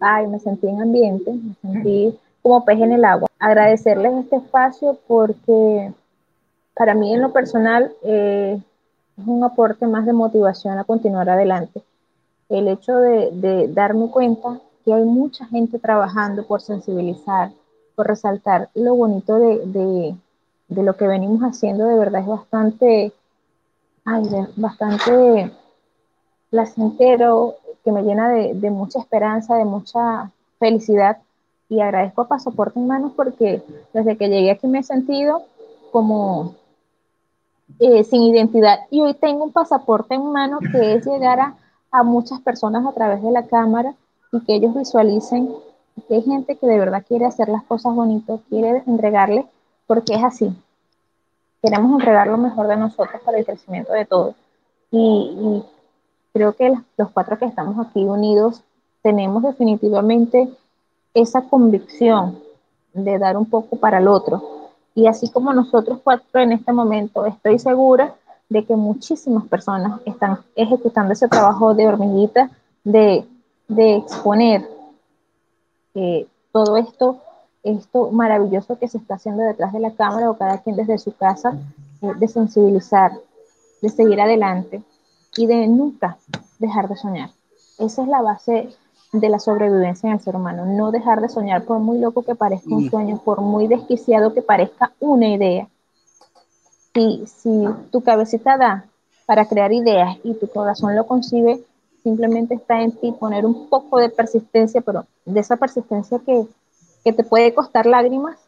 Ay, me sentí en ambiente, me sentí como pez en el agua. Agradecerles este espacio porque para mí en lo personal eh, es un aporte más de motivación a continuar adelante. El hecho de, de darme cuenta que hay mucha gente trabajando por sensibilizar, por resaltar lo bonito de, de lo que venimos haciendo de verdad es bastante, ay, bastante placentero, que me llena de, de, mucha esperanza, de mucha felicidad. Y agradezco a Pasaporte en Manos porque desde que llegué aquí me he sentido como eh, sin identidad. Y hoy tengo un pasaporte en mano que es llegar a, muchas personas a través de la cámara y que ellos visualicen que hay gente que de verdad quiere hacer las cosas bonitas, quiere entregarle porque es así. Queremos entregar lo mejor de nosotros para el crecimiento de todos. Y, creo que los cuatro que estamos aquí unidos tenemos definitivamente esa convicción de dar un poco para el otro. Y así como nosotros cuatro en este momento, estoy segura de que muchísimas personas están ejecutando ese trabajo de hormiguita, de, de exponer eh, todo esto esto maravilloso que se está haciendo detrás de la cámara o cada quien desde su casa, eh, de sensibilizar, de seguir adelante y de nunca dejar de soñar. Esa es la base de la sobrevivencia en el ser humano, no dejar de soñar por muy loco que parezca un sueño, por muy desquiciado que parezca una idea. Si, si tu cabecita da para crear ideas y tu corazón lo concibe, simplemente está en ti poner un poco de persistencia, pero de esa persistencia que, que te puede costar lágrimas,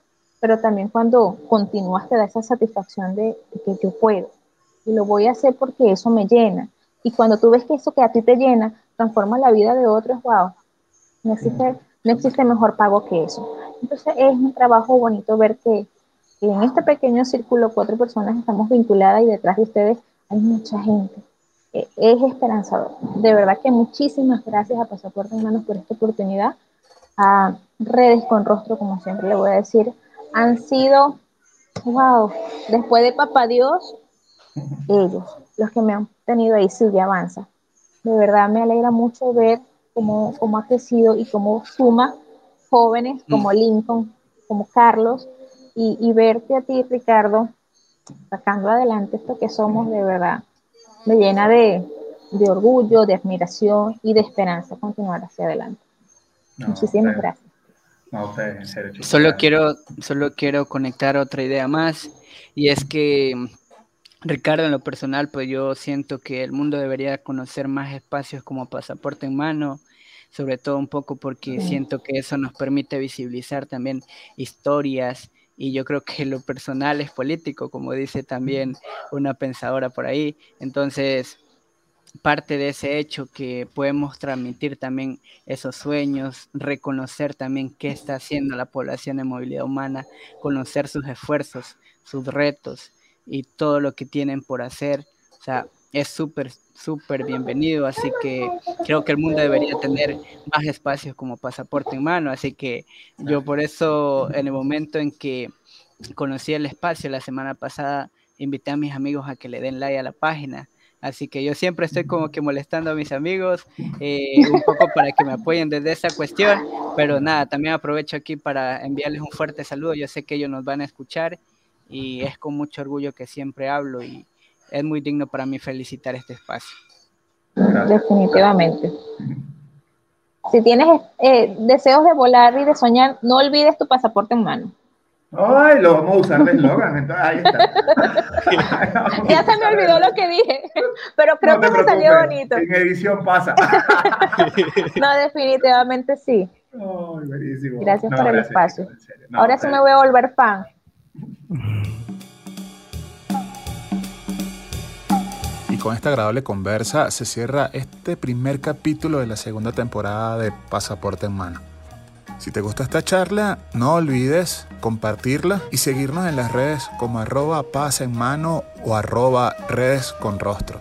pero también cuando continúas te da esa satisfacción de, que yo puedo. Y lo voy a hacer porque eso me llena. Y cuando tú ves que eso que a ti te llena transforma la vida de otros, wow, no existe, no existe mejor pago que eso. Entonces es un trabajo bonito ver que, en este pequeño círculo cuatro personas estamos vinculadas y detrás de ustedes hay mucha gente. E, es esperanzador. De verdad que muchísimas gracias a Pasaporte Hermanos por esta oportunidad a redes con rostro, como siempre le voy a decir, han sido, wow, después de Papá Dios, [LAUGHS] ellos, los que me han tenido ahí, sigue, avanza. De verdad me alegra mucho ver cómo, cómo ha crecido y cómo suma jóvenes como mm. Lincoln, como Carlos, y, y verte a ti, Ricardo, sacando adelante esto que somos, de verdad, me llena de, de orgullo, de admiración y de esperanza continuar hacia adelante. Muchísimas gracias. Solo quiero, solo quiero conectar otra idea más y es que Ricardo, en lo personal, pues yo siento que el mundo debería conocer más espacios como pasaporte en mano, sobre todo un poco porque siento que eso nos permite visibilizar también historias y yo creo que lo personal es político, como dice también una pensadora por ahí. Entonces, parte de ese hecho que podemos transmitir también esos sueños, reconocer también qué está haciendo la población de movilidad humana, conocer sus esfuerzos, sus retos y todo lo que tienen por hacer. O sea, es súper, súper bienvenido, así que creo que el mundo debería tener más espacios como pasaporte en mano, así que yo por eso en el momento en que conocí el espacio la semana pasada, invité a mis amigos a que le den like a la página, así que yo siempre estoy como que molestando a mis amigos eh, un poco para que me apoyen desde esa cuestión, pero nada, también aprovecho aquí para enviarles un fuerte saludo, yo sé que ellos nos van a escuchar y es con mucho orgullo que siempre hablo y es muy digno para mí felicitar este espacio. Definitivamente. Si tienes eh, deseos de volar y de soñar, no olvides tu pasaporte en mano. Ay, lo vamos a usar de eslogan, entonces ahí está. [LAUGHS] ya se me olvidó lo que dije, pero creo que me salió bonito. En edición pasa. [LAUGHS] no, definitivamente sí. Ay, buenísimo. Gracias por el espacio. Ahora sí me voy a volver fan. Con esta agradable conversa se cierra este primer capítulo de la segunda temporada de Pasaporte en Mano. Si te gustó esta charla, no olvides compartirla y seguirnos en las redes como arroba en mano o arroba redes con rostro.